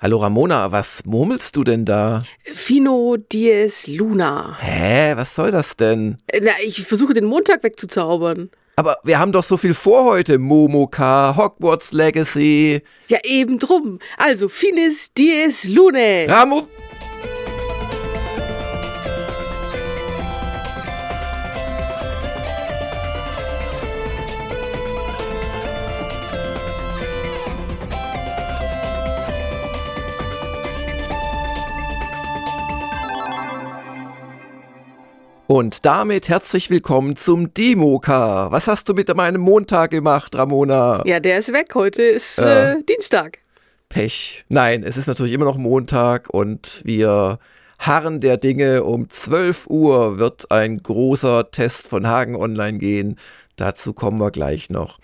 Hallo Ramona, was murmelst du denn da? Fino dies Luna. Hä, was soll das denn? Na, ich versuche den Montag wegzuzaubern. Aber wir haben doch so viel vor heute. Momoka, Hogwarts Legacy. Ja, eben drum. Also, finis dies Lune. Ramo. Und damit herzlich willkommen zum Demoka. Was hast du mit meinem Montag gemacht, Ramona? Ja, der ist weg. Heute ist äh, Äh. Dienstag. Pech. Nein, es ist natürlich immer noch Montag und wir harren der Dinge. Um 12 Uhr wird ein großer Test von Hagen online gehen. Dazu kommen wir gleich noch.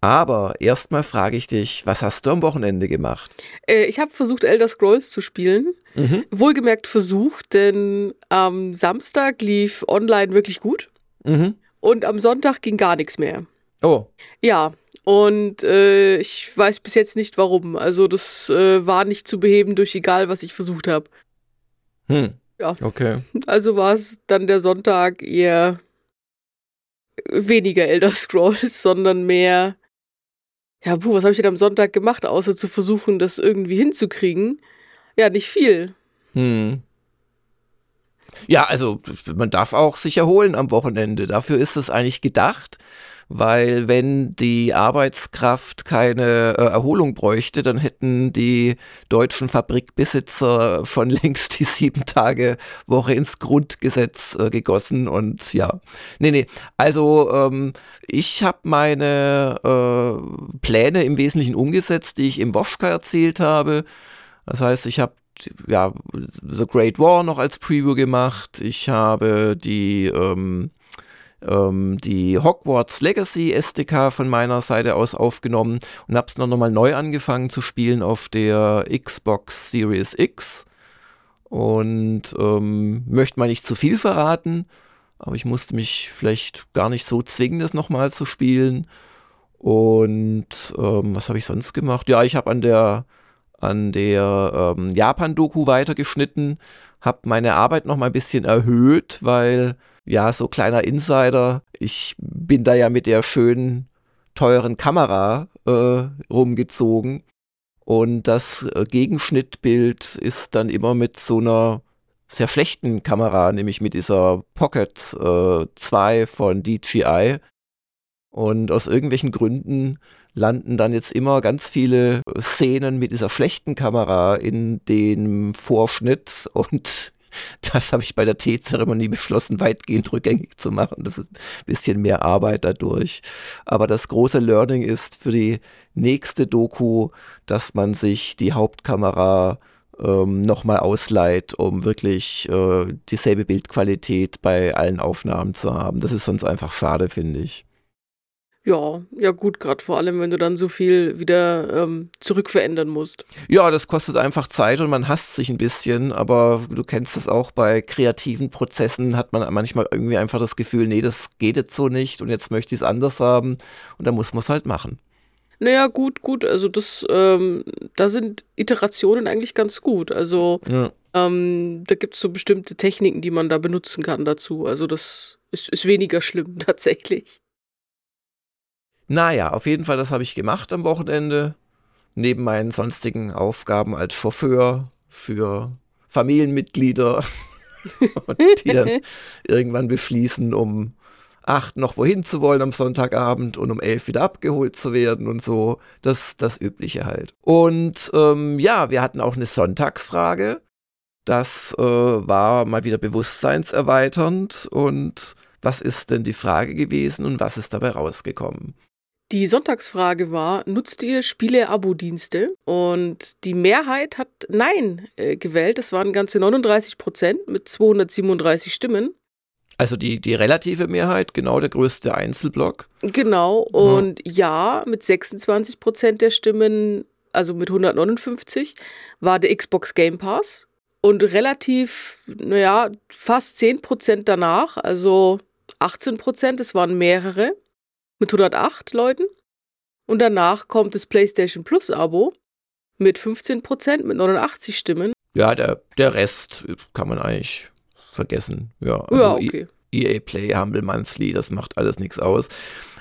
Aber erstmal frage ich dich, was hast du am Wochenende gemacht? Äh, ich habe versucht, Elder Scrolls zu spielen. Mhm. Wohlgemerkt versucht, denn am Samstag lief online wirklich gut Mhm. und am Sonntag ging gar nichts mehr. Oh, Ja, und äh, ich weiß bis jetzt nicht warum. Also das äh, war nicht zu beheben durch egal, was ich versucht habe. hm. Ja. Okay. Also war es dann der Sonntag eher weniger Elder Scrolls, sondern mehr. Ja, puh, was habe ich denn am Sonntag gemacht, außer zu versuchen, das irgendwie hinzukriegen? Ja, nicht viel. Hm. Ja, also man darf auch sich erholen am Wochenende. Dafür ist es eigentlich gedacht, weil wenn die Arbeitskraft keine äh, Erholung bräuchte, dann hätten die deutschen Fabrikbesitzer schon längst die sieben Tage Woche ins Grundgesetz äh, gegossen und ja. Nee, nee. Also ähm, ich habe meine äh, Pläne im Wesentlichen umgesetzt, die ich im Woschka erzählt habe. Das heißt, ich habe ja, The Great War noch als Preview gemacht. Ich habe die, ähm, ähm, die Hogwarts Legacy SDK von meiner Seite aus aufgenommen und habe es noch mal neu angefangen zu spielen auf der Xbox Series X. Und ähm, möchte mal nicht zu viel verraten, aber ich musste mich vielleicht gar nicht so zwingen, das nochmal zu spielen. Und ähm, was habe ich sonst gemacht? Ja, ich habe an der an der ähm, Japan-Doku weitergeschnitten, habe meine Arbeit noch mal ein bisschen erhöht, weil ja, so kleiner Insider, ich bin da ja mit der schönen, teuren Kamera äh, rumgezogen. Und das äh, Gegenschnittbild ist dann immer mit so einer sehr schlechten Kamera, nämlich mit dieser Pocket äh, 2 von DJI. Und aus irgendwelchen Gründen landen dann jetzt immer ganz viele Szenen mit dieser schlechten Kamera in dem Vorschnitt. Und das habe ich bei der Teezeremonie beschlossen, weitgehend rückgängig zu machen. Das ist ein bisschen mehr Arbeit dadurch. Aber das große Learning ist für die nächste Doku, dass man sich die Hauptkamera ähm, nochmal ausleiht, um wirklich äh, dieselbe Bildqualität bei allen Aufnahmen zu haben. Das ist sonst einfach schade, finde ich. Ja, ja gut, gerade vor allem, wenn du dann so viel wieder ähm, zurückverändern musst. Ja, das kostet einfach Zeit und man hasst sich ein bisschen, aber du kennst es auch bei kreativen Prozessen, hat man manchmal irgendwie einfach das Gefühl, nee, das geht jetzt so nicht und jetzt möchte ich es anders haben und dann muss man es halt machen. Naja, gut, gut. Also das, ähm, da sind Iterationen eigentlich ganz gut. Also Ja. ähm, da gibt es so bestimmte Techniken, die man da benutzen kann dazu. Also das ist, ist weniger schlimm tatsächlich. Naja, auf jeden Fall, das habe ich gemacht am Wochenende, neben meinen sonstigen Aufgaben als Chauffeur für Familienmitglieder, die dann irgendwann beschließen, um acht noch wohin zu wollen am Sonntagabend und um elf wieder abgeholt zu werden und so. Das, das Übliche halt. Und ähm, ja, wir hatten auch eine Sonntagsfrage. Das äh, war mal wieder bewusstseinserweiternd. Und was ist denn die Frage gewesen und was ist dabei rausgekommen? Die Sonntagsfrage war, nutzt ihr Spiele-Abo-Dienste? Und die Mehrheit hat Nein äh, gewählt. Das waren ganze 39 Prozent mit 237 Stimmen. Also die, die relative Mehrheit, genau der größte Einzelblock. Genau. Und ja, mit 26 Prozent der Stimmen, also mit 159, war der Xbox Game Pass. Und relativ, naja, fast 10 Prozent danach, also 18 Prozent, es waren mehrere, mit 108 Leuten. Und danach kommt das PlayStation Plus Abo mit 15 Prozent, mit 89 Stimmen. Ja, der, der Rest kann man eigentlich vergessen. Ja, also ja okay. EA Play, Humble Monthly, das macht alles nichts aus.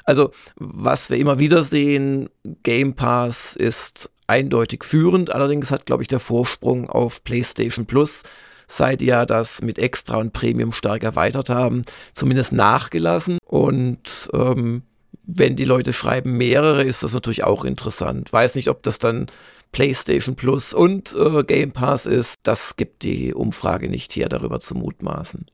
Also, was wir immer wieder sehen, Game Pass ist eindeutig führend. Allerdings hat, glaube ich, der Vorsprung auf PlayStation Plus, seit ja das mit Extra und Premium stark erweitert haben, zumindest nachgelassen. Und ähm, wenn die Leute schreiben mehrere, ist das natürlich auch interessant. Weiß nicht, ob das dann PlayStation Plus und äh, Game Pass ist. Das gibt die Umfrage nicht her, darüber zu mutmaßen.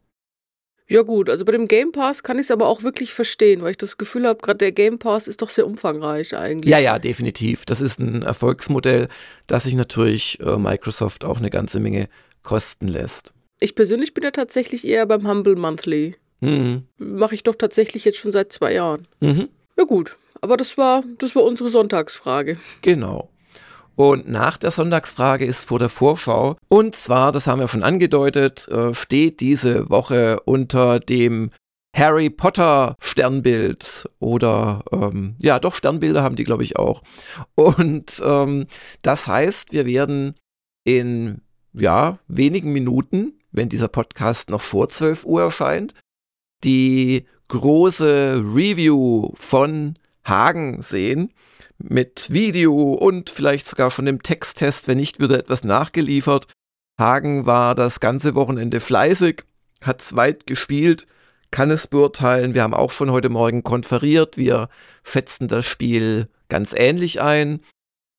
Ja gut, also bei dem Game Pass kann ich es aber auch wirklich verstehen, weil ich das Gefühl habe, gerade der Game Pass ist doch sehr umfangreich eigentlich. Ja, ja, definitiv. Das ist ein Erfolgsmodell, das sich natürlich äh, Microsoft auch eine ganze Menge kosten lässt. Ich persönlich bin ja tatsächlich eher beim Humble Monthly. Mhm. Mache ich doch tatsächlich jetzt schon seit zwei Jahren. Mhm. Ja gut, aber das war, das war unsere Sonntagsfrage. Genau. Und nach der Sonntagsfrage ist vor der Vorschau, und zwar, das haben wir schon angedeutet, äh, steht diese Woche unter dem Harry Potter Sternbild oder ähm, ja, doch Sternbilder haben die, glaube ich, auch. Und ähm, das heißt, wir werden in ja, wenigen Minuten, wenn dieser Podcast noch vor 12 Uhr erscheint, die große Review von Hagen sehen mit Video und vielleicht sogar schon dem Texttest, wenn nicht, wird etwas nachgeliefert. Hagen war das ganze Wochenende fleißig, hat es weit gespielt, kann es beurteilen. Wir haben auch schon heute Morgen konferiert. Wir schätzen das Spiel ganz ähnlich ein.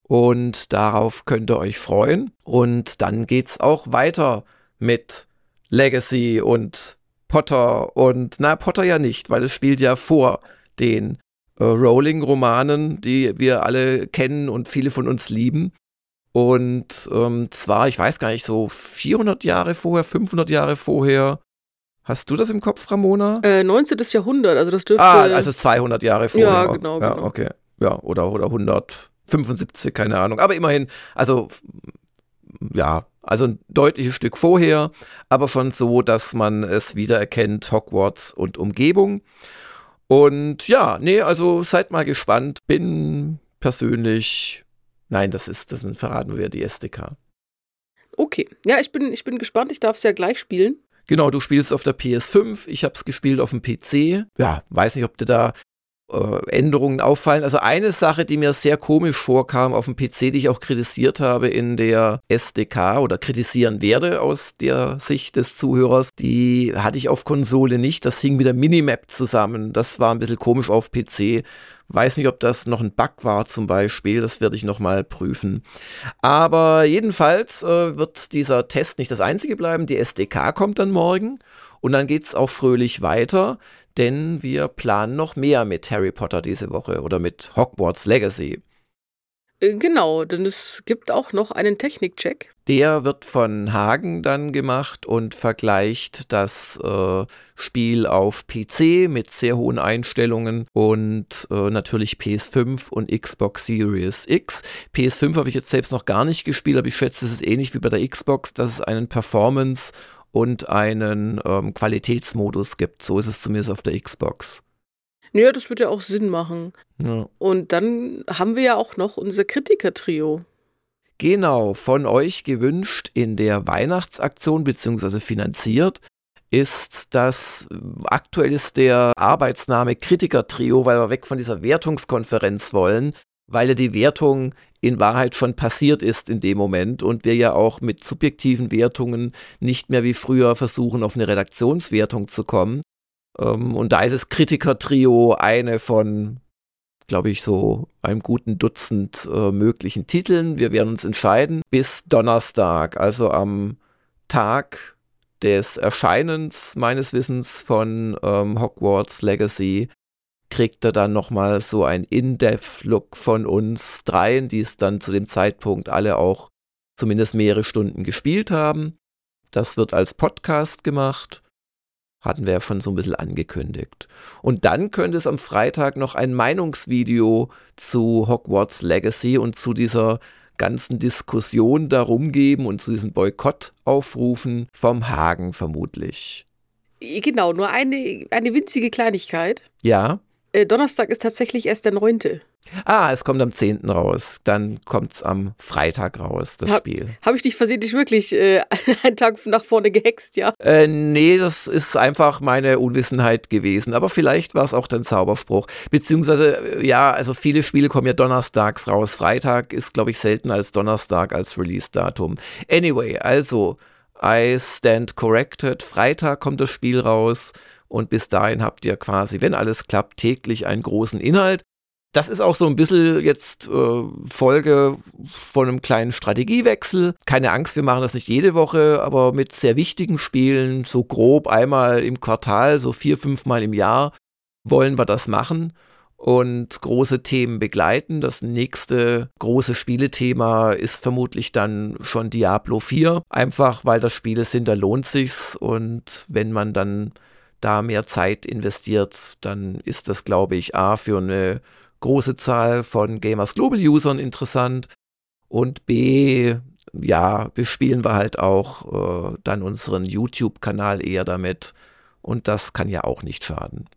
Und darauf könnt ihr euch freuen. Und dann geht's auch weiter mit Legacy und Potter und na, Potter ja nicht, weil es spielt ja vor den äh, Rowling-Romanen, die wir alle kennen und viele von uns lieben. Und ähm, zwar, ich weiß gar nicht, so 400 Jahre vorher, 500 Jahre vorher. Hast du das im Kopf, Ramona? Äh, 19. Jahrhundert, also das dürfte. Ah, also 200 Jahre vorher. Ja, genau, ja, genau. Okay, ja, oder, oder 175, keine Ahnung. Aber immerhin, also ja, also ein deutliches Stück vorher, aber schon so, dass man es wiedererkennt, Hogwarts und Umgebung. Und ja, nee, also seid mal gespannt. Bin persönlich, nein, das ist, das verraten wir die SDK. Okay, ja, ich bin, ich bin gespannt. Ich darf es ja gleich spielen. Genau, du spielst auf der PS5, ich habe es gespielt auf dem PC. Ja, weiß nicht, ob du da Änderungen auffallen. Also eine Sache, die mir sehr komisch vorkam auf dem PC, die ich auch kritisiert habe in der SDK oder kritisieren werde aus der Sicht des Zuhörers, die hatte ich auf Konsole nicht. Das hing mit der Minimap zusammen. Das war ein bisschen komisch auf PC. Weiß nicht, ob das noch ein Bug war zum Beispiel. Das werde ich nochmal prüfen. Aber jedenfalls äh, wird dieser Test nicht das einzige bleiben. Die SDK kommt dann morgen. Und dann geht es auch fröhlich weiter, denn wir planen noch mehr mit Harry Potter diese Woche oder mit Hogwarts Legacy. Äh, genau, denn es gibt auch noch einen Technikcheck. Der wird von Hagen dann gemacht und vergleicht das äh, Spiel auf PC mit sehr hohen Einstellungen und äh, natürlich PS5 und Xbox Series X. PS5 habe ich jetzt selbst noch gar nicht gespielt, aber ich schätze, es ist ähnlich wie bei der Xbox, dass es einen Performance- und einen ähm, Qualitätsmodus gibt. So ist es zumindest auf der Xbox. Ja, das würde ja auch Sinn machen. Ja. Und dann haben wir ja auch noch unser Kritiker-Trio. Genau, von euch gewünscht in der Weihnachtsaktion beziehungsweise finanziert ist das, aktuell ist der Arbeitsname Kritiker-Trio, weil wir weg von dieser Wertungskonferenz wollen, weil ja die Wertung in Wahrheit schon passiert ist in dem Moment und wir ja auch mit subjektiven Wertungen nicht mehr wie früher versuchen, auf eine Redaktionswertung zu kommen. Ähm, und da ist es Kritiker-Trio eine von, glaube ich, so einem guten Dutzend äh, möglichen Titeln. Wir werden uns entscheiden bis Donnerstag, also am Tag des Erscheinens meines Wissens von ähm, Hogwarts Legacy kriegt er dann nochmal so ein In-Depth-Look von uns dreien, die es dann zu dem Zeitpunkt alle auch zumindest mehrere Stunden gespielt haben. Das wird als Podcast gemacht. Hatten wir ja schon so ein bisschen angekündigt. Und dann könnte es am Freitag noch ein Meinungsvideo zu Hogwarts Legacy und zu dieser ganzen Diskussion darum geben und zu diesen Boykott-Aufrufen vom Hagen vermutlich. Genau, nur eine, eine winzige Kleinigkeit. Ja. Äh, Donnerstag ist tatsächlich erst der 9. Ah, es kommt am 10. raus. Dann kommt es am Freitag raus, das ha Spiel. Habe ich dich versehentlich wirklich äh, einen Tag nach vorne gehext, ja? Äh, nee, das ist einfach meine Unwissenheit gewesen. Aber vielleicht war es auch dein Zauberspruch. Beziehungsweise, äh, ja, also viele Spiele kommen ja donnerstags raus. Freitag ist, glaube ich, seltener als Donnerstag als Release-Datum. Anyway, also, I stand corrected. Freitag kommt das Spiel raus. Und bis dahin habt ihr quasi, wenn alles klappt, täglich einen großen Inhalt. Das ist auch so ein bisschen jetzt äh, Folge von einem kleinen Strategiewechsel. Keine Angst, wir machen das nicht jede Woche, aber mit sehr wichtigen Spielen, so grob einmal im Quartal, so vier, fünf Mal im Jahr, wollen wir das machen und große Themen begleiten. Das nächste große Spielethema ist vermutlich dann schon Diablo 4. Einfach weil das Spiele sind, da lohnt sich's und wenn man dann da mehr Zeit investiert, dann ist das, glaube ich, A für eine große Zahl von Gamers Global Usern interessant und B, ja, bespielen wir halt auch äh, dann unseren YouTube-Kanal eher damit und das kann ja auch nicht schaden.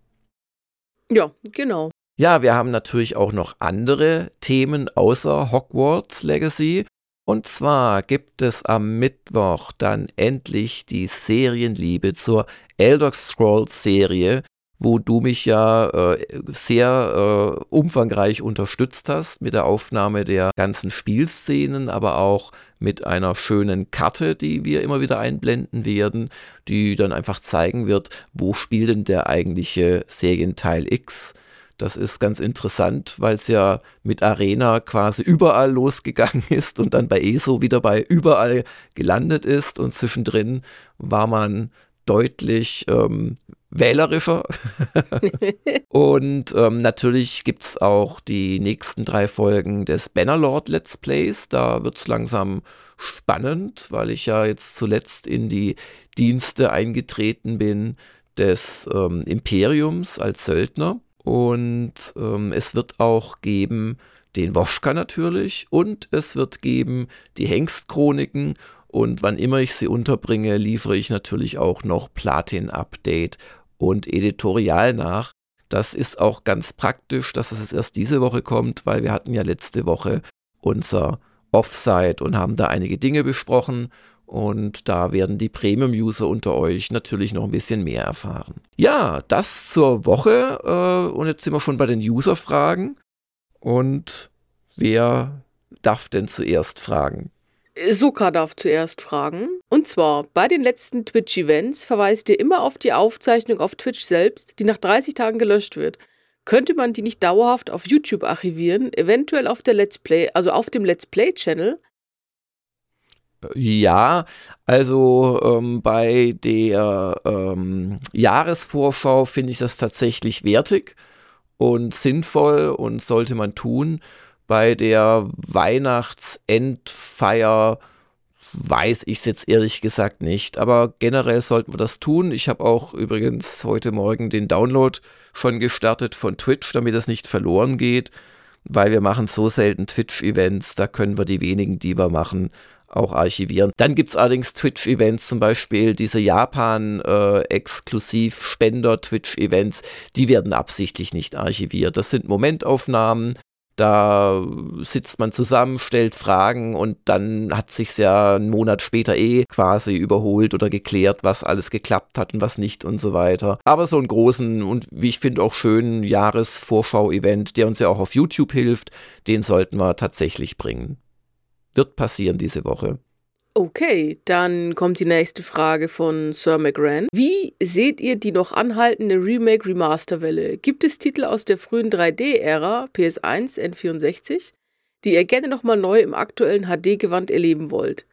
Ja, genau. Ja, wir haben natürlich auch noch andere Themen außer Hogwarts Legacy. Und zwar gibt es am Mittwoch dann endlich die Serienliebe zur Elder Scrolls Serie, wo du mich ja äh, sehr äh, umfangreich unterstützt hast mit der Aufnahme der ganzen Spielszenen, aber auch mit einer schönen Karte, die wir immer wieder einblenden werden, die dann einfach zeigen wird, wo spielt denn der eigentliche Serienteil X. Das ist ganz interessant, weil es ja mit Arena quasi überall losgegangen ist und dann bei ESO wieder bei überall gelandet ist und zwischendrin war man deutlich ähm, wählerischer. und ähm, natürlich gibt es auch die nächsten drei Folgen des Bannerlord Let's Plays. Da wird es langsam spannend, weil ich ja jetzt zuletzt in die Dienste eingetreten bin des ähm, Imperiums als Söldner. Und ähm, es wird auch geben den Woschka natürlich und es wird geben die Hengstchroniken und wann immer ich sie unterbringe, liefere ich natürlich auch noch Platin-Update und Editorial nach. Das ist auch ganz praktisch, dass es erst diese Woche kommt, weil wir hatten ja letzte Woche unser Offsite und haben da einige Dinge besprochen und da werden die Premium-User unter euch natürlich noch ein bisschen mehr erfahren. Ja, das zur Woche äh, und jetzt sind wir schon bei den User-Fragen und wer darf denn zuerst fragen? Soka darf zuerst fragen. Und zwar, bei den letzten Twitch-Events verweist ihr immer auf die Aufzeichnung auf Twitch selbst, die nach 30 Tagen gelöscht wird. Könnte man die nicht dauerhaft auf YouTube archivieren, eventuell auf der Let's Play, also auf dem Let's Play-Channel? Ja, also ähm, bei der ähm, Jahresvorschau finde ich das tatsächlich wertig und sinnvoll und sollte man tun bei der Weihnachtsendfeier weiß ich es jetzt ehrlich gesagt nicht. Aber generell sollten wir das tun. Ich habe auch übrigens heute Morgen den Download schon gestartet von Twitch, damit das nicht verloren geht, weil wir machen so selten Twitch-Events, da können wir die wenigen, die wir machen, auch archivieren. Dann gibt es allerdings Twitch-Events, zum Beispiel diese Japan-Exklusiv-Spender-Twitch-Events, die werden absichtlich nicht archiviert. Das sind Momentaufnahmen, da sitzt man zusammen, stellt Fragen und dann hat sich's ja einen Monat später eh quasi überholt oder geklärt, was alles geklappt hat und was nicht und so weiter. Aber so einen großen und wie ich finde auch schönen Jahresvorschau-Event, der uns ja auch auf YouTube hilft, den sollten wir tatsächlich bringen. Wird passieren diese Woche. Okay, dann kommt die nächste Frage von Sir McGran. Wie seht ihr die noch anhaltende Remake-Remaster-Welle? Gibt es Titel aus der frühen 3D-Ära, PS1, N64, die ihr gerne nochmal neu im aktuellen HD-Gewand erleben wollt?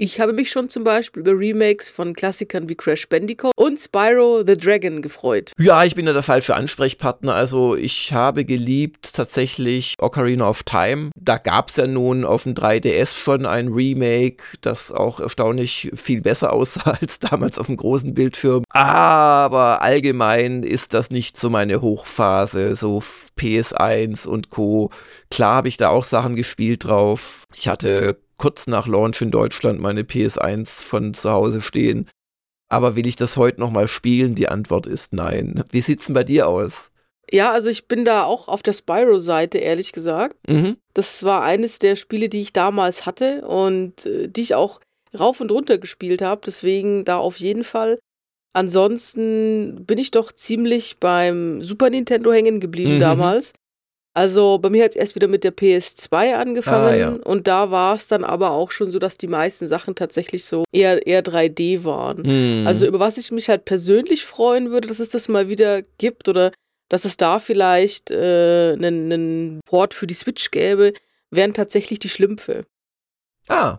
Ich habe mich schon zum Beispiel über Remakes von Klassikern wie Crash Bandicoot und Spyro the Dragon gefreut. Ja, ich bin ja der falsche Ansprechpartner. Also ich habe geliebt tatsächlich Ocarina of Time. Da gab es ja nun auf dem 3DS schon ein Remake, das auch erstaunlich viel besser aussah als damals auf dem großen Bildschirm. Aber allgemein ist das nicht so meine Hochphase, so PS1 und Co. Klar habe ich da auch Sachen gespielt drauf. Ich hatte kurz nach Launch in Deutschland meine PS1 schon zu Hause stehen. Aber will ich das heute nochmal spielen? Die Antwort ist nein. Wie sieht's denn bei dir aus? Ja, also ich bin da auch auf der Spyro-Seite, ehrlich gesagt. Mhm. Das war eines der Spiele, die ich damals hatte und äh, die ich auch rauf und runter gespielt habe. Deswegen da auf jeden Fall. Ansonsten bin ich doch ziemlich beim Super Nintendo hängen geblieben mhm. damals. Also bei mir hat es erst wieder mit der PS2 angefangen ah, ja. und da war es dann aber auch schon so, dass die meisten Sachen tatsächlich so eher, eher 3D waren. Mhm. Also über was ich mich halt persönlich freuen würde, dass es das mal wieder gibt oder dass es da vielleicht äh, einen, einen Port für die Switch gäbe, wären tatsächlich die Schlümpfe. Ah.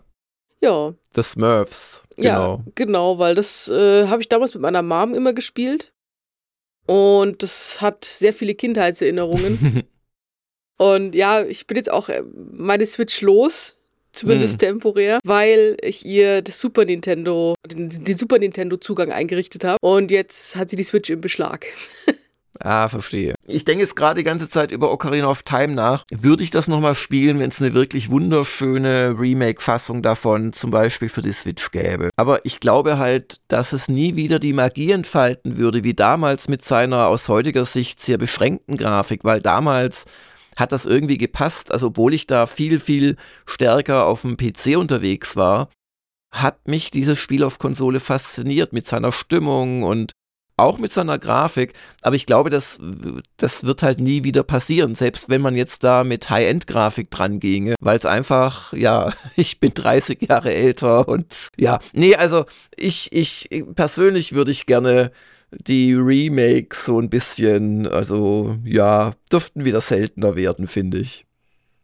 Ja. The Smurfs. Genau. Ja, genau, weil das äh, habe ich damals mit meiner Mom immer gespielt. Und das hat sehr viele Kindheitserinnerungen. Und ja, ich bin jetzt auch äh, meine Switch los, zumindest hm. temporär, weil ich ihr das Super Nintendo, den, den Super Nintendo Zugang eingerichtet habe. Und jetzt hat sie die Switch im Beschlag. Ah, verstehe. Ich denke jetzt gerade die ganze Zeit über Ocarina of Time nach. Würde ich das nochmal spielen, wenn es eine wirklich wunderschöne Remake-Fassung davon zum Beispiel für die Switch gäbe? Aber ich glaube halt, dass es nie wieder die Magie entfalten würde, wie damals mit seiner aus heutiger Sicht sehr beschränkten Grafik, weil damals hat das irgendwie gepasst. Also obwohl ich da viel, viel stärker auf dem PC unterwegs war, hat mich dieses Spiel auf Konsole fasziniert mit seiner Stimmung und auch mit seiner Grafik. Aber ich glaube, das, das wird halt nie wieder passieren, selbst wenn man jetzt da mit High-End-Grafik dran ginge, weil es einfach, ja, ich bin 30 Jahre älter und ja, nee, also ich, ich persönlich würde ich gerne die Remakes so ein bisschen, also ja, dürften wieder seltener werden, finde ich.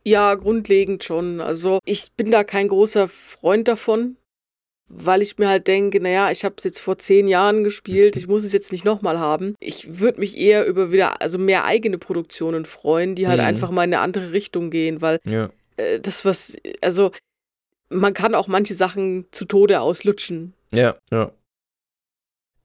Ja, grundlegend schon. Also ich bin da kein großer Freund davon, weil ich mir halt denke, naja, ich habe es jetzt vor zehn Jahren gespielt, ich muss es jetzt nicht nochmal haben. Ich würde mich eher über wieder, also mehr eigene Produktionen freuen, die halt mhm. einfach mal in eine andere Richtung gehen, weil ja. äh, das was, also man kann auch manche Sachen zu Tode auslutschen. Ja, ja.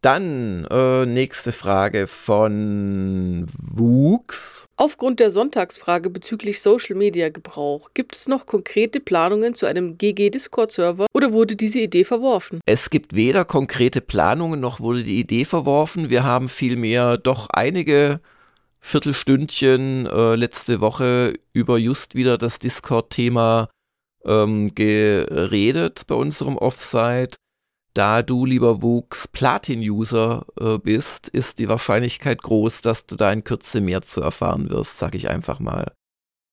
Dann äh, nächste Frage von Wuchs. Aufgrund der Sonntagsfrage bezüglich Social Media Gebrauch, gibt es noch konkrete Planungen zu einem GG Discord Server oder wurde diese Idee verworfen? Es gibt weder konkrete Planungen noch wurde die Idee verworfen. Wir haben vielmehr doch einige Viertelstündchen äh, letzte Woche über just wieder das Discord-Thema ähm, geredet bei unserem Offsite. Da du, lieber Wuchs, Platin-User äh, bist, ist die Wahrscheinlichkeit groß, dass du da in Kürze mehr zu erfahren wirst, sag ich einfach mal.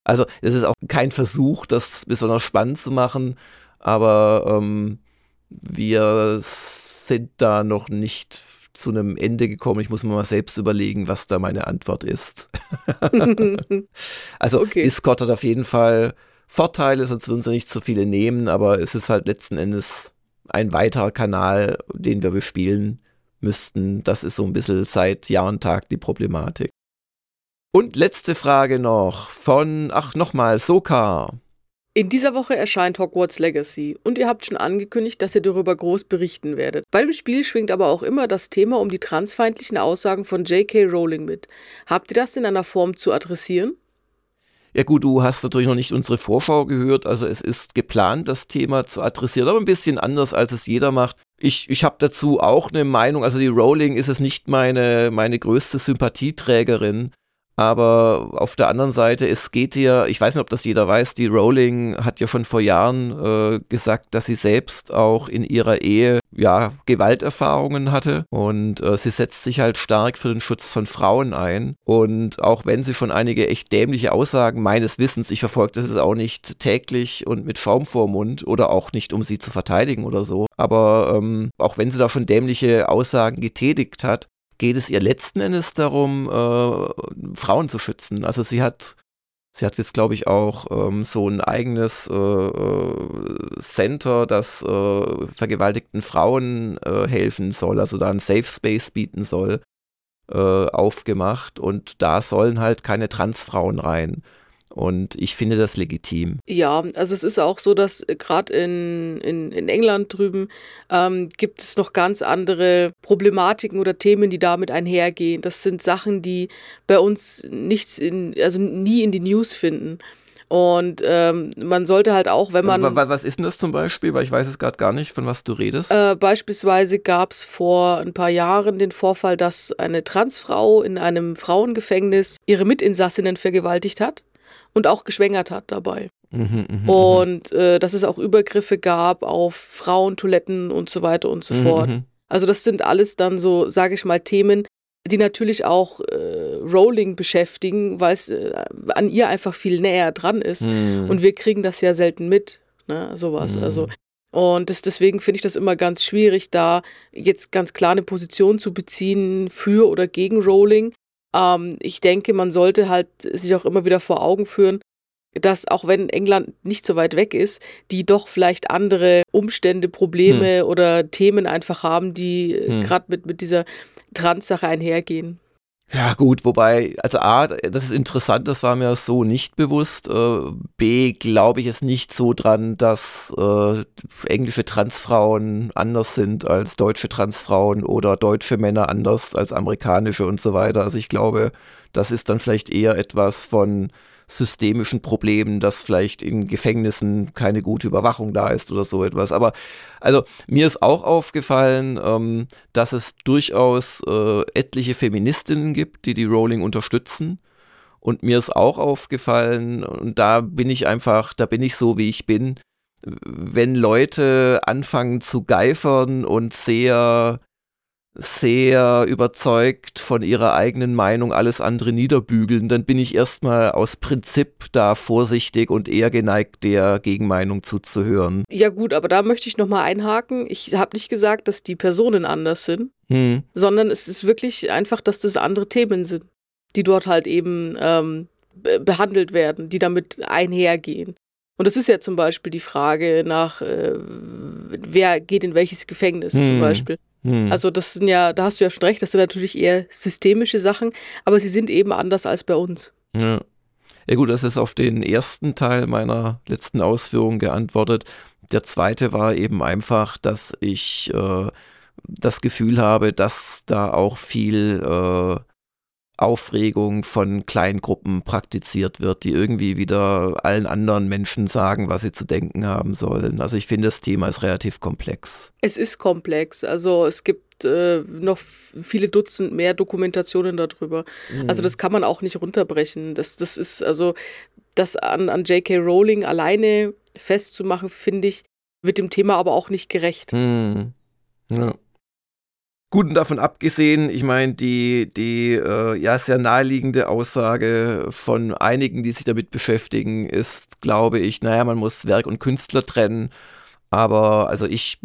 Also, es ist auch kein Versuch, das besonders spannend zu machen, aber ähm, wir sind da noch nicht zu einem Ende gekommen. Ich muss mir mal selbst überlegen, was da meine Antwort ist. also, okay. Discord hat auf jeden Fall Vorteile, sonst würden sie nicht so viele nehmen, aber es ist halt letzten Endes ein weiterer Kanal, den wir bespielen müssten. Das ist so ein bisschen seit Jahr und Tag die Problematik. Und letzte Frage noch von, ach nochmal, Soka. In dieser Woche erscheint Hogwarts Legacy und ihr habt schon angekündigt, dass ihr darüber groß berichten werdet. Bei dem Spiel schwingt aber auch immer das Thema um die transfeindlichen Aussagen von J.K. Rowling mit. Habt ihr das in einer Form zu adressieren? Ja gut, du hast natürlich noch nicht unsere Vorschau gehört, also es ist geplant, das Thema zu adressieren, aber ein bisschen anders, als es jeder macht. Ich, ich habe dazu auch eine Meinung, also die Rowling ist es nicht meine, meine größte Sympathieträgerin, aber auf der anderen Seite, es geht ja, ich weiß nicht, ob das jeder weiß, die Rowling hat ja schon vor Jahren äh, gesagt, dass sie selbst auch in ihrer Ehe ja Gewalterfahrungen hatte und äh, sie setzt sich halt stark für den Schutz von Frauen ein. Und auch wenn sie schon einige echt dämliche Aussagen meines Wissens, ich verfolge das auch nicht täglich und mit Schaum vor Mund oder auch nicht, um sie zu verteidigen oder so, aber ähm, auch wenn sie da schon dämliche Aussagen getätigt hat, geht es ihr letzten Endes darum, äh, Frauen zu schützen. Also sie hat, sie hat jetzt, glaube ich, auch ähm, so ein eigenes äh, äh, Center, das äh, vergewaltigten Frauen äh, helfen soll, also da ein Safe Space bieten soll, äh, aufgemacht. Und da sollen halt keine Transfrauen rein. Und ich finde das legitim. Ja, also es ist auch so, dass äh, gerade in, in, in England drüben ähm, gibt es noch ganz andere Problematiken oder Themen, die damit einhergehen. Das sind Sachen, die bei uns nichts in, also nie in die News finden. Und ähm, man sollte halt auch, wenn man. Was ist denn das zum Beispiel? Weil ich weiß es gerade gar nicht, von was du redest. Äh, beispielsweise gab es vor ein paar Jahren den Vorfall, dass eine Transfrau in einem Frauengefängnis ihre Mitinsassinnen vergewaltigt hat und auch geschwängert hat dabei. Mhm, mh, mhm. und äh, dass es auch Übergriffe gab auf Frauentoiletten und so weiter und so mhm, fort. Mhm. Also das sind alles dann so, sage ich mal, Themen, die natürlich auch äh, Rowling beschäftigen, weil es äh, an ihr einfach viel näher dran ist. Mhm. Und wir kriegen das ja selten mit, ne, sowas. Mhm. Also und das, deswegen finde ich das immer ganz schwierig, da jetzt ganz klar eine Position zu beziehen für oder gegen Rowling. Ähm, ich denke, man sollte halt sich auch immer wieder vor Augen führen, dass auch wenn England nicht so weit weg ist, die doch vielleicht andere Umstände, Probleme hm. oder Themen einfach haben, die äh, hm. gerade mit, mit dieser Trans-Sache einhergehen. Ja, gut, wobei, also A, das ist interessant, das war mir so nicht bewusst. Äh, B, glaube ich es nicht so dran, dass äh, englische Transfrauen anders sind als deutsche Transfrauen oder deutsche Männer anders als amerikanische und so weiter. Also ich glaube, das ist dann vielleicht eher etwas von systemischen Problemen, dass vielleicht in Gefängnissen keine gute Überwachung da ist oder so etwas. Aber also mir ist auch aufgefallen, ähm, dass es durchaus äh, etliche Feministinnen gibt, die die Rowling unterstützen. Und mir ist auch aufgefallen, und da bin ich einfach, da bin ich so, wie ich bin, wenn Leute anfangen zu geifern und sehr sehr überzeugt von ihrer eigenen Meinung alles andere niederbügeln, dann bin ich erstmal aus Prinzip da vorsichtig und eher geneigt, der Gegenmeinung zuzuhören. Ja gut, aber da möchte ich nochmal einhaken. Ich habe nicht gesagt, dass die Personen anders sind, hm. sondern es ist wirklich einfach, dass das andere Themen sind, die dort halt eben ähm, behandelt werden, die damit einhergehen. Und das ist ja zum Beispiel die Frage nach, äh, wer geht in welches Gefängnis hm. zum Beispiel. Hm. Also das sind ja, da hast du ja schon recht, das sind natürlich eher systemische Sachen, aber sie sind eben anders als bei uns. Ja. Ja gut, das ist auf den ersten Teil meiner letzten Ausführung geantwortet. Der zweite war eben einfach, dass ich äh, das Gefühl habe, dass da auch viel äh, Aufregung von Kleingruppen praktiziert wird, die irgendwie wieder allen anderen Menschen sagen, was sie zu denken haben sollen. Also ich finde, das Thema ist relativ komplex. Es ist komplex. Also es gibt äh, noch viele Dutzend mehr Dokumentationen darüber. Mhm. Also das kann man auch nicht runterbrechen. Das, das ist also, das an, an J.K. Rowling alleine festzumachen, finde ich, wird dem Thema aber auch nicht gerecht. Mhm. Ja. Gut, und davon abgesehen, ich meine, die, die äh, ja sehr naheliegende Aussage von einigen, die sich damit beschäftigen, ist, glaube ich, naja, man muss Werk und Künstler trennen. Aber also ich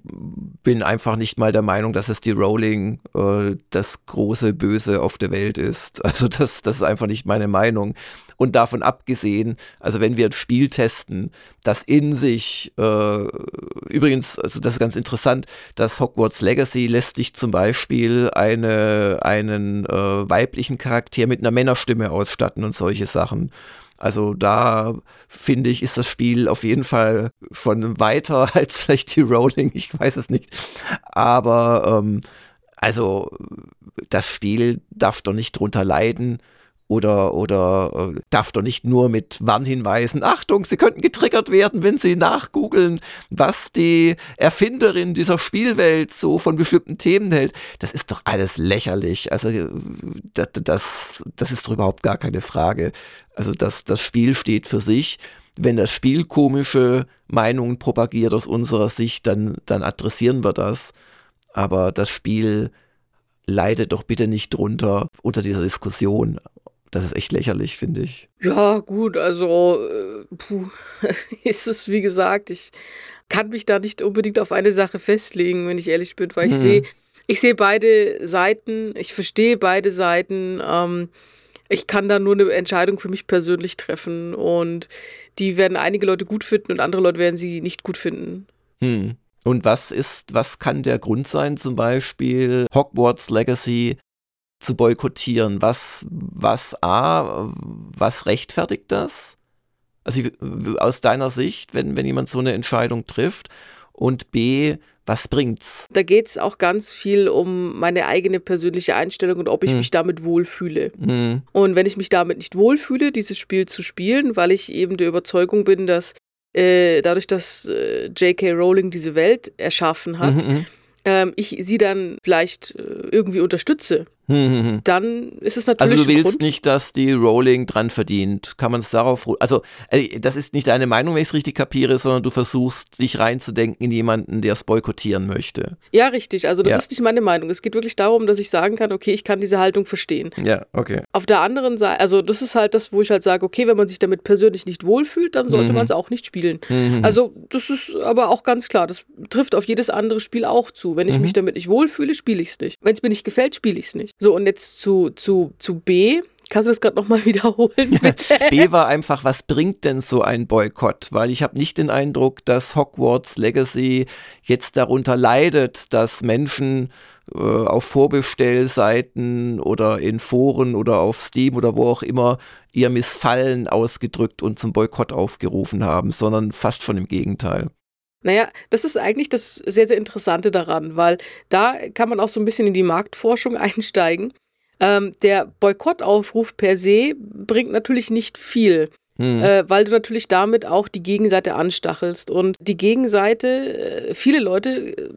bin einfach nicht mal der Meinung, dass es die Rowling äh, das große Böse auf der Welt ist. Also das, das ist einfach nicht meine Meinung. Und davon abgesehen, also wenn wir ein Spiel testen, das in sich, äh, übrigens, also das ist ganz interessant, das Hogwarts Legacy lässt sich zum Beispiel eine, einen äh, weiblichen Charakter mit einer Männerstimme ausstatten und solche Sachen. Also da finde ich, ist das Spiel auf jeden Fall schon weiter als vielleicht die Rolling, ich weiß es nicht. Aber ähm, also das Spiel darf doch nicht drunter leiden, oder, oder äh, darf doch nicht nur mit Warnhinweisen, Achtung, Sie könnten getriggert werden, wenn Sie nachgoogeln, was die Erfinderin dieser Spielwelt so von bestimmten Themen hält. Das ist doch alles lächerlich. Also das, das, das ist doch überhaupt gar keine Frage. Also das, das Spiel steht für sich. Wenn das Spiel komische Meinungen propagiert aus unserer Sicht, dann, dann adressieren wir das. Aber das Spiel leidet doch bitte nicht drunter unter dieser Diskussion. Das ist echt lächerlich, finde ich. Ja, gut, also äh, puh, ist es, wie gesagt, ich kann mich da nicht unbedingt auf eine Sache festlegen, wenn ich ehrlich bin, weil ich hm. sehe, ich sehe beide Seiten, ich verstehe beide Seiten. Ähm, ich kann da nur eine Entscheidung für mich persönlich treffen und die werden einige Leute gut finden und andere Leute werden sie nicht gut finden. Hm. Und was ist, was kann der Grund sein, zum Beispiel Hogwarts Legacy zu boykottieren. Was, was A, was rechtfertigt das? Also aus deiner Sicht, wenn, wenn jemand so eine Entscheidung trifft und B, was bringt's? Da geht es auch ganz viel um meine eigene persönliche Einstellung und ob ich hm. mich damit wohlfühle. Hm. Und wenn ich mich damit nicht wohlfühle, dieses Spiel zu spielen, weil ich eben der Überzeugung bin, dass äh, dadurch, dass äh, J.K. Rowling diese Welt erschaffen hat, mhm, mhm. ähm, ich sie dann vielleicht äh, irgendwie unterstütze hm, dann ist es natürlich. Also du willst Grund. nicht, dass die Rowling dran verdient. Kann man es darauf. Also, äh, das ist nicht deine Meinung, wenn ich es richtig kapiere, sondern du versuchst, dich reinzudenken in jemanden, der es boykottieren möchte. Ja, richtig. Also, das ja. ist nicht meine Meinung. Es geht wirklich darum, dass ich sagen kann, okay, ich kann diese Haltung verstehen. Ja, okay. Auf der anderen Seite, also, das ist halt das, wo ich halt sage, okay, wenn man sich damit persönlich nicht wohlfühlt, dann sollte mhm. man es auch nicht spielen. Mhm. Also, das ist aber auch ganz klar. Das trifft auf jedes andere Spiel auch zu. Wenn ich mhm. mich damit nicht wohlfühle, spiele ich es nicht. Wenn es mir nicht gefällt, spiele ich es nicht. So, und jetzt zu, zu, zu B. Kannst du das gerade nochmal wiederholen? Bitte? B war einfach, was bringt denn so ein Boykott? Weil ich habe nicht den Eindruck, dass Hogwarts Legacy jetzt darunter leidet, dass Menschen äh, auf Vorbestellseiten oder in Foren oder auf Steam oder wo auch immer ihr Missfallen ausgedrückt und zum Boykott aufgerufen haben, sondern fast schon im Gegenteil. Naja, das ist eigentlich das sehr, sehr Interessante daran, weil da kann man auch so ein bisschen in die Marktforschung einsteigen. Ähm, der Boykottaufruf per se bringt natürlich nicht viel. Hm. Äh, weil du natürlich damit auch die Gegenseite anstachelst. Und die Gegenseite, äh, viele Leute äh,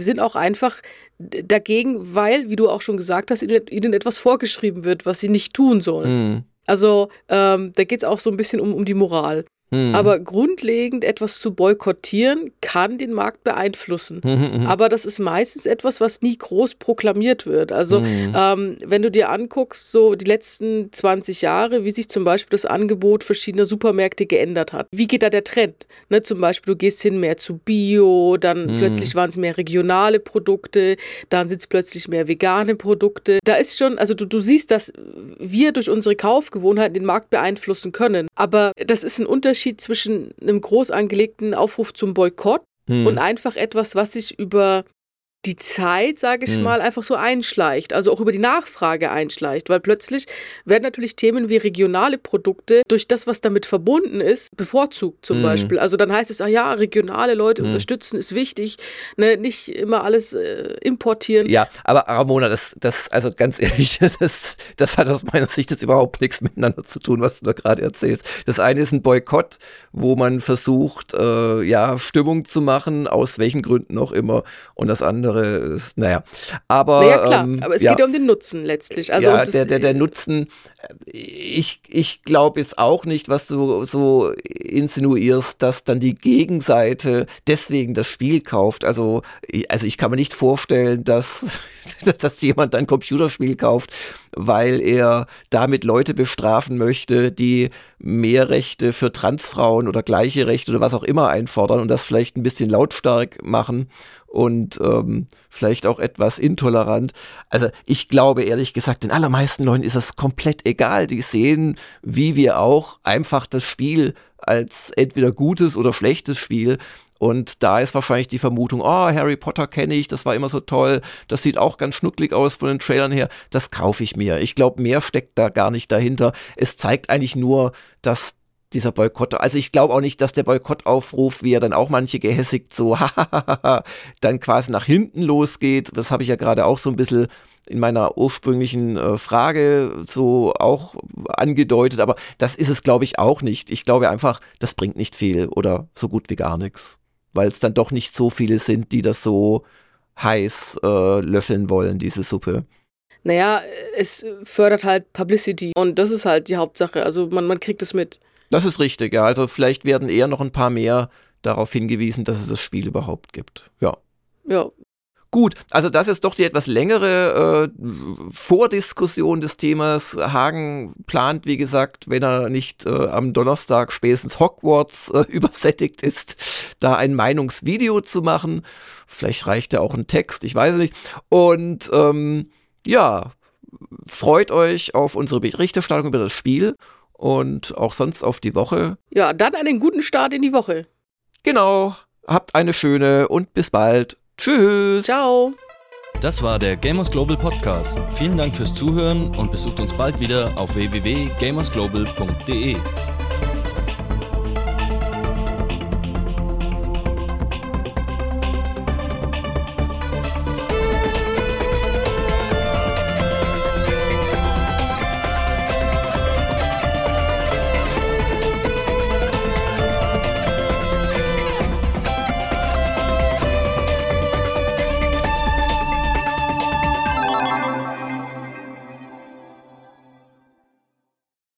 sind auch einfach dagegen, weil, wie du auch schon gesagt hast, ihnen, ihnen etwas vorgeschrieben wird, was sie nicht tun sollen. Hm. Also ähm, da geht es auch so ein bisschen um, um die Moral. Hm. Aber grundlegend etwas zu boykottieren kann den Markt beeinflussen. Hm, Aber das ist meistens etwas, was nie groß proklamiert wird. Also hm. ähm, wenn du dir anguckst, so die letzten 20 Jahre, wie sich zum Beispiel das Angebot verschiedener Supermärkte geändert hat. Wie geht da der Trend? Ne, zum Beispiel, du gehst hin mehr zu Bio, dann hm. plötzlich waren es mehr regionale Produkte, dann sind es plötzlich mehr vegane Produkte. Da ist schon, also du, du siehst, dass wir durch unsere Kaufgewohnheiten den Markt beeinflussen können. Aber das ist ein Unterschied Unterschied zwischen einem groß angelegten Aufruf zum Boykott hm. und einfach etwas, was sich über die Zeit, sage ich hm. mal, einfach so einschleicht, also auch über die Nachfrage einschleicht, weil plötzlich werden natürlich Themen wie regionale Produkte durch das, was damit verbunden ist, bevorzugt zum hm. Beispiel. Also dann heißt es, ah ja, regionale Leute hm. unterstützen ist wichtig, ne, nicht immer alles äh, importieren. Ja, aber Ramona, das, das, also ganz ehrlich, das, das hat aus meiner Sicht jetzt überhaupt nichts miteinander zu tun, was du da gerade erzählst. Das eine ist ein Boykott, wo man versucht, äh, ja, Stimmung zu machen, aus welchen Gründen auch immer, und das andere andere ist, naja. Aber, naja, klar, ähm, aber es ja. geht ja um den Nutzen letztlich. Also ja, der, der, der Nutzen, ich, ich glaube jetzt auch nicht, was du so insinuierst, dass dann die Gegenseite deswegen das Spiel kauft. Also, also ich kann mir nicht vorstellen, dass, dass jemand ein Computerspiel kauft, weil er damit Leute bestrafen möchte, die mehr Rechte für Transfrauen oder gleiche Rechte oder was auch immer einfordern und das vielleicht ein bisschen lautstark machen und ähm, vielleicht auch etwas intolerant. Also ich glaube ehrlich gesagt, den allermeisten Leuten ist es komplett egal. Die sehen, wie wir auch, einfach das Spiel als entweder gutes oder schlechtes Spiel. Und da ist wahrscheinlich die Vermutung, oh, Harry Potter kenne ich, das war immer so toll, das sieht auch ganz schnucklig aus von den Trailern her, das kaufe ich mir. Ich glaube, mehr steckt da gar nicht dahinter. Es zeigt eigentlich nur, dass dieser Boykott, also ich glaube auch nicht, dass der Boykottaufruf, wie er dann auch manche gehässigt so, dann quasi nach hinten losgeht. Das habe ich ja gerade auch so ein bisschen in meiner ursprünglichen äh, Frage so auch angedeutet, aber das ist es, glaube ich, auch nicht. Ich glaube einfach, das bringt nicht viel oder so gut wie gar nichts, weil es dann doch nicht so viele sind, die das so heiß äh, löffeln wollen, diese Suppe. Naja, es fördert halt Publicity und das ist halt die Hauptsache. Also man, man kriegt es mit. Das ist richtig, ja. Also vielleicht werden eher noch ein paar mehr darauf hingewiesen, dass es das Spiel überhaupt gibt. Ja. Ja. Gut, also das ist doch die etwas längere äh, Vordiskussion des Themas. Hagen plant, wie gesagt, wenn er nicht äh, am Donnerstag spätestens Hogwarts äh, übersättigt ist, da ein Meinungsvideo zu machen. Vielleicht reicht ja auch ein Text, ich weiß nicht. Und ähm, ja, freut euch auf unsere Berichterstattung über das Spiel und auch sonst auf die Woche. Ja, dann einen guten Start in die Woche. Genau. Habt eine schöne und bis bald. Tschüss. Ciao. Das war der Gamers Global Podcast. Vielen Dank fürs Zuhören und besucht uns bald wieder auf www.gamersglobal.de.